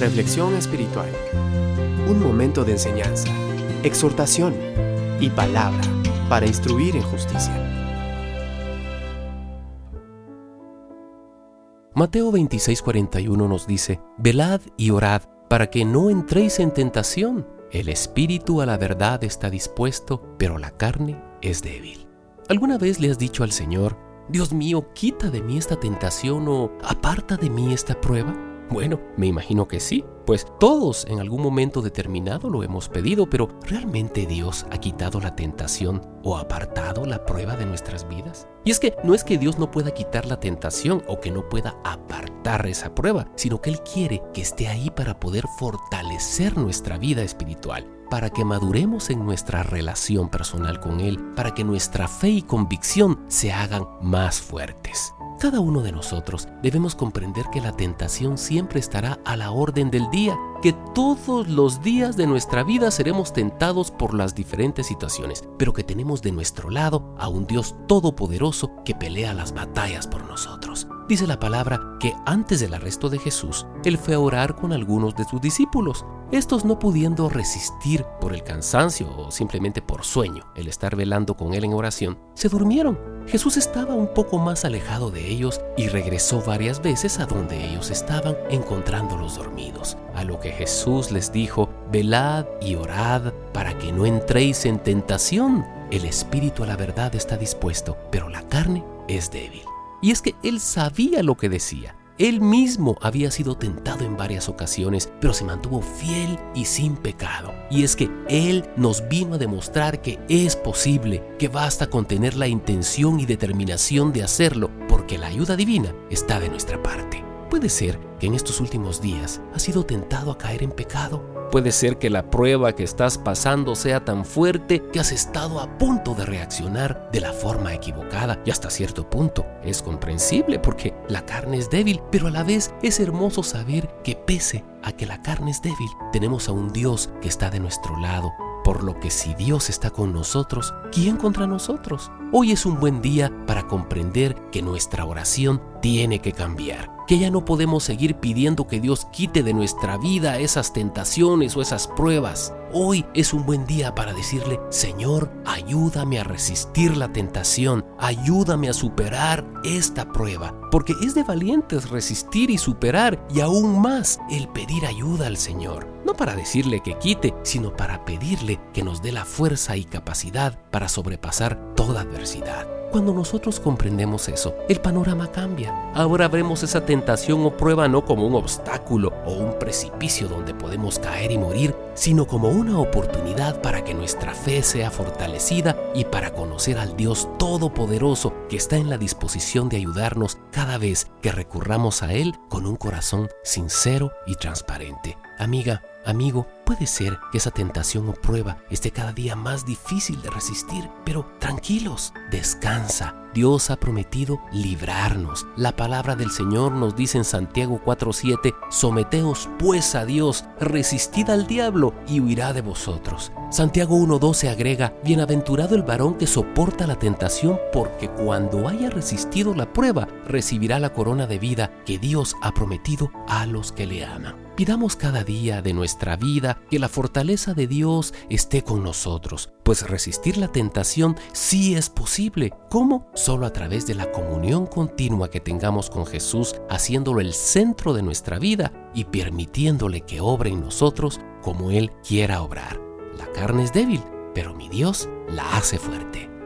Reflexión espiritual. Un momento de enseñanza, exhortación y palabra para instruir en justicia. Mateo 26:41 nos dice, Velad y orad para que no entréis en tentación. El espíritu a la verdad está dispuesto, pero la carne es débil. ¿Alguna vez le has dicho al Señor, Dios mío, quita de mí esta tentación o aparta de mí esta prueba? Bueno, me imagino que sí, pues todos en algún momento determinado lo hemos pedido, pero ¿realmente Dios ha quitado la tentación o apartado la prueba de nuestras vidas? Y es que no es que Dios no pueda quitar la tentación o que no pueda apartar esa prueba, sino que Él quiere que esté ahí para poder fortalecer nuestra vida espiritual para que maduremos en nuestra relación personal con Él, para que nuestra fe y convicción se hagan más fuertes. Cada uno de nosotros debemos comprender que la tentación siempre estará a la orden del día, que todos los días de nuestra vida seremos tentados por las diferentes situaciones, pero que tenemos de nuestro lado a un Dios todopoderoso que pelea las batallas por nosotros. Dice la palabra que antes del arresto de Jesús, Él fue a orar con algunos de sus discípulos. Estos no pudiendo resistir por el cansancio o simplemente por sueño el estar velando con Él en oración, se durmieron. Jesús estaba un poco más alejado de ellos y regresó varias veces a donde ellos estaban encontrándolos dormidos. A lo que Jesús les dijo, velad y orad para que no entréis en tentación. El espíritu a la verdad está dispuesto, pero la carne es débil. Y es que él sabía lo que decía. Él mismo había sido tentado en varias ocasiones, pero se mantuvo fiel y sin pecado. Y es que Él nos vino a demostrar que es posible, que basta con tener la intención y determinación de hacerlo, porque la ayuda divina está de nuestra parte. Puede ser que en estos últimos días has sido tentado a caer en pecado. Puede ser que la prueba que estás pasando sea tan fuerte que has estado a punto de reaccionar de la forma equivocada y hasta cierto punto. Es comprensible porque la carne es débil, pero a la vez es hermoso saber que pese a que la carne es débil, tenemos a un Dios que está de nuestro lado. Por lo que si Dios está con nosotros, ¿quién contra nosotros? Hoy es un buen día para comprender que nuestra oración tiene que cambiar, que ya no podemos seguir pidiendo que Dios quite de nuestra vida esas tentaciones o esas pruebas. Hoy es un buen día para decirle, Señor, ayúdame a resistir la tentación, ayúdame a superar esta prueba, porque es de valientes resistir y superar y aún más el pedir ayuda al Señor. No para decirle que quite, sino para pedirle que nos dé la fuerza y capacidad para sobrepasar toda adversidad. Cuando nosotros comprendemos eso, el panorama cambia. Ahora vemos esa tentación o prueba no como un obstáculo o un precipicio donde podemos caer y morir, sino como una oportunidad para que nuestra fe sea fortalecida y para conocer al Dios Todopoderoso que está en la disposición de ayudarnos cada vez que recurramos a Él con un corazón sincero y transparente. Amiga, Amigo, puede ser que esa tentación o prueba esté cada día más difícil de resistir, pero tranquilos, descansa. Dios ha prometido librarnos. La palabra del Señor nos dice en Santiago 4:7, someteos pues a Dios, resistid al diablo y huirá de vosotros. Santiago 1:12 agrega, bienaventurado el varón que soporta la tentación, porque cuando haya resistido la prueba, recibirá la corona de vida que Dios ha prometido a los que le aman. Pidamos cada día de nuestra vida que la fortaleza de Dios esté con nosotros, pues resistir la tentación sí es posible. ¿Cómo? Solo a través de la comunión continua que tengamos con Jesús, haciéndolo el centro de nuestra vida y permitiéndole que obre en nosotros como Él quiera obrar. La carne es débil, pero mi Dios la hace fuerte.